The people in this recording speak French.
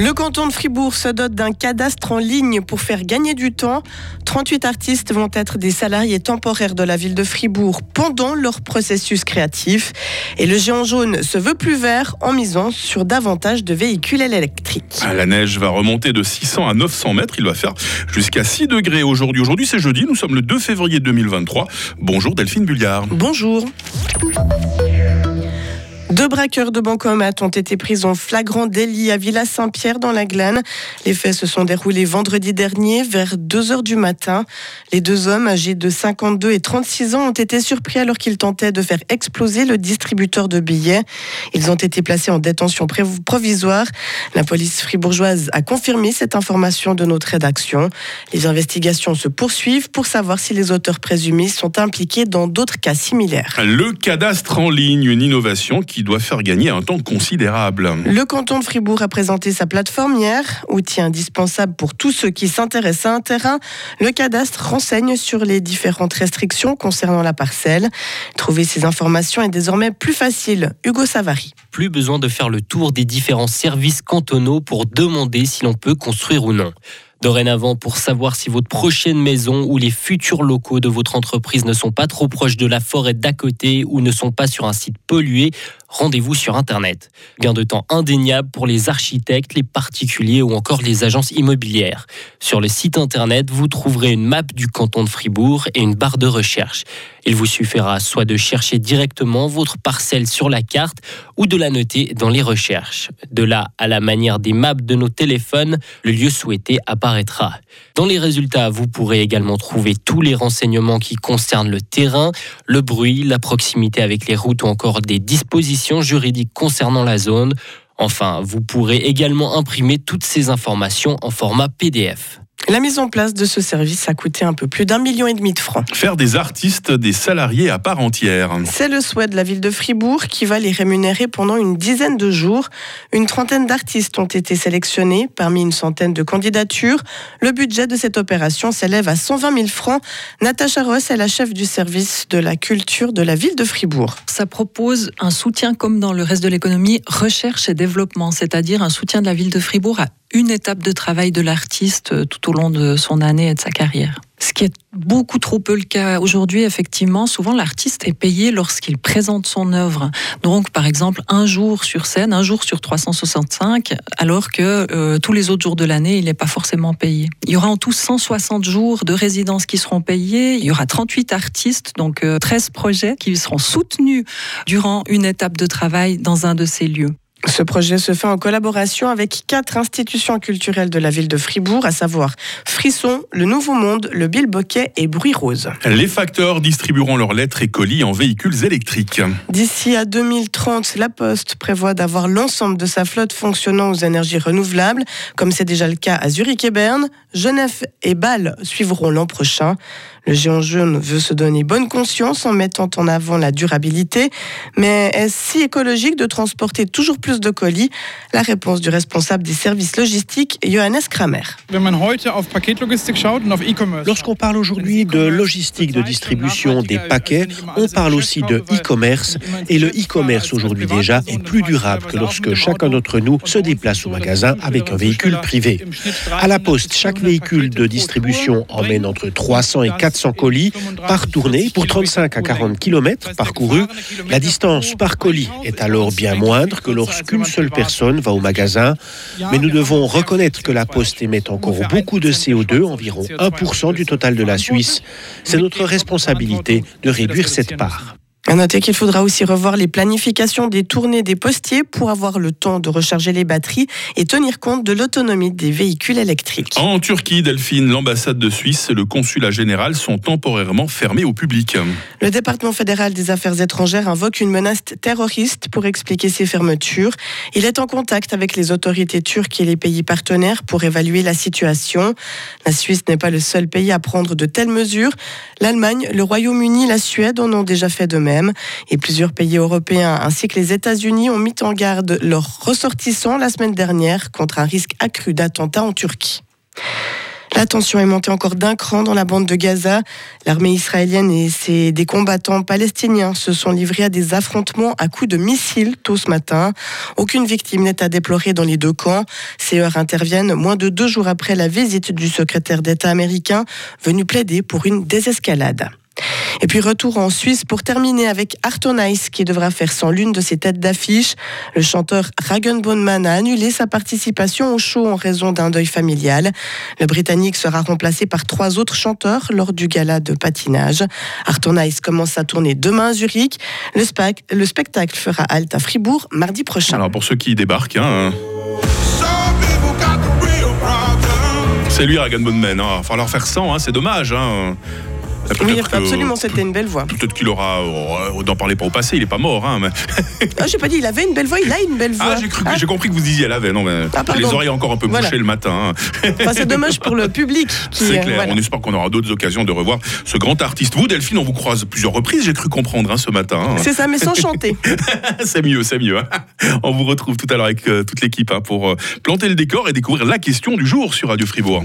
Le canton de Fribourg se dote d'un cadastre en ligne pour faire gagner du temps. 38 artistes vont être des salariés temporaires de la ville de Fribourg pendant leur processus créatif. Et le géant jaune se veut plus vert en misant sur davantage de véhicules électriques. La neige va remonter de 600 à 900 mètres. Il va faire jusqu'à 6 degrés aujourd'hui. Aujourd'hui, c'est jeudi. Nous sommes le 2 février 2023. Bonjour Delphine Bulliard. Bonjour. Deux braqueurs de bancomat ont été pris en flagrant délit à Villa Saint-Pierre dans la Glane. Les faits se sont déroulés vendredi dernier vers 2 heures du matin. Les deux hommes âgés de 52 et 36 ans ont été surpris alors qu'ils tentaient de faire exploser le distributeur de billets. Ils ont été placés en détention provisoire. La police fribourgeoise a confirmé cette information de notre rédaction. Les investigations se poursuivent pour savoir si les auteurs présumés sont impliqués dans d'autres cas similaires. Le cadastre en ligne, une innovation qui doit faire gagner un temps considérable. Le canton de Fribourg a présenté sa plateforme hier, outil indispensable pour tous ceux qui s'intéressent à un terrain. Le cadastre renseigne sur les différentes restrictions concernant la parcelle. Trouver ces informations est désormais plus facile. Hugo Savary. Plus besoin de faire le tour des différents services cantonaux pour demander si l'on peut construire ou non. Dorénavant, pour savoir si votre prochaine maison ou les futurs locaux de votre entreprise ne sont pas trop proches de la forêt d'à côté ou ne sont pas sur un site pollué, rendez-vous sur Internet. Gain de temps indéniable pour les architectes, les particuliers ou encore les agences immobilières. Sur le site Internet, vous trouverez une map du canton de Fribourg et une barre de recherche. Il vous suffira soit de chercher directement votre parcelle sur la carte ou de la noter dans les recherches. De là à la manière des maps de nos téléphones, le lieu souhaité apparaîtra. Dans les résultats, vous pourrez également trouver tous les renseignements qui concernent le terrain, le bruit, la proximité avec les routes ou encore des dispositions juridiques concernant la zone. Enfin, vous pourrez également imprimer toutes ces informations en format PDF. La mise en place de ce service a coûté un peu plus d'un million et demi de francs. Faire des artistes des salariés à part entière. C'est le souhait de la ville de Fribourg qui va les rémunérer pendant une dizaine de jours. Une trentaine d'artistes ont été sélectionnés parmi une centaine de candidatures. Le budget de cette opération s'élève à 120 000 francs. Natacha Ross est la chef du service de la culture de la ville de Fribourg. Ça propose un soutien comme dans le reste de l'économie, recherche et développement, c'est-à-dire un soutien de la ville de Fribourg à une étape de travail de l'artiste euh, tout au long de son année et de sa carrière. Ce qui est beaucoup trop peu le cas aujourd'hui, effectivement, souvent l'artiste est payé lorsqu'il présente son œuvre. Donc, par exemple, un jour sur scène, un jour sur 365, alors que euh, tous les autres jours de l'année, il n'est pas forcément payé. Il y aura en tout 160 jours de résidence qui seront payés. Il y aura 38 artistes, donc 13 euh, projets qui seront soutenus durant une étape de travail dans un de ces lieux. Ce projet se fait en collaboration avec quatre institutions culturelles de la ville de Fribourg, à savoir Frisson, Le Nouveau Monde, le Bilboquet et Bruit Rose. Les facteurs distribueront leurs lettres et colis en véhicules électriques. D'ici à 2030, la Poste prévoit d'avoir l'ensemble de sa flotte fonctionnant aux énergies renouvelables, comme c'est déjà le cas à Zurich et Berne. Genève et Bâle suivront l'an prochain. Le géant jaune veut se donner bonne conscience en mettant en avant la durabilité, mais est-ce si écologique de transporter toujours plus de colis La réponse du responsable des services logistiques, Johannes Kramer. Lorsqu'on parle aujourd'hui de logistique de distribution des paquets, on parle aussi de e-commerce et le e-commerce aujourd'hui déjà est plus durable que lorsque chacun d'entre nous se déplace au magasin avec un véhicule privé. À la poste, chaque véhicule de distribution emmène entre 300 et 400 400 colis par tournée pour 35 à 40 km parcourus. La distance par colis est alors bien moindre que lorsqu'une seule personne va au magasin. Mais nous devons reconnaître que la Poste émet encore beaucoup de CO2, environ 1% du total de la Suisse. C'est notre responsabilité de réduire cette part. À noter qu'il faudra aussi revoir les planifications des tournées des postiers pour avoir le temps de recharger les batteries et tenir compte de l'autonomie des véhicules électriques. En Turquie, Delphine, l'ambassade de Suisse et le consulat général sont temporairement fermés au public. Le département fédéral des affaires étrangères invoque une menace terroriste pour expliquer ces fermetures. Il est en contact avec les autorités turques et les pays partenaires pour évaluer la situation. La Suisse n'est pas le seul pays à prendre de telles mesures. L'Allemagne, le Royaume-Uni, la Suède en ont déjà fait de même. Et plusieurs pays européens ainsi que les États-Unis ont mis en garde leurs ressortissants la semaine dernière contre un risque accru d'attentats en Turquie. La tension est montée encore d'un cran dans la bande de Gaza. L'armée israélienne et ses, des combattants palestiniens se sont livrés à des affrontements à coups de missiles tôt ce matin. Aucune victime n'est à déplorer dans les deux camps. Ces heures interviennent moins de deux jours après la visite du secrétaire d'État américain venu plaider pour une désescalade. Et puis retour en Suisse pour terminer avec Ice qui devra faire sans l'une de ses têtes d'affiche. Le chanteur Ragen Bonman a annulé sa participation au show en raison d'un deuil familial. Le Britannique sera remplacé par trois autres chanteurs lors du gala de patinage. Ice commence sa tournée demain à Zurich. Le, le spectacle fera halte à Fribourg mardi prochain. Alors pour ceux qui débarquent, hein, c'est lui Ragan Bonman. Hein. Il va falloir faire 100, hein, c'est dommage. Hein. Oui, absolument, c'était une belle voix. Peut-être qu'il aura, euh, d'en parler pas au passé, il est pas mort. Hein, mais... ah, j'ai pas dit, il avait une belle voix, il a une belle voix. Ah, j'ai, cru, ah. j'ai compris que vous disiez elle avait. Non, mais ah, les oreilles encore un peu bouchées le matin. Hein. Enfin, c'est dommage pour le public. Qui, c'est clair, on espère qu'on aura d'autres occasions de revoir ce grand artiste. Vous, Delphine, on vous croise plusieurs reprises, j'ai cru comprendre hein, ce matin. Hein. C'est ça, mais sans chanter. c'est mieux, c'est mieux. On vous retrouve tout à l'heure avec euh, toute l'équipe pour euh, planter le décor et découvrir la question du jour sur Radio Fribourg.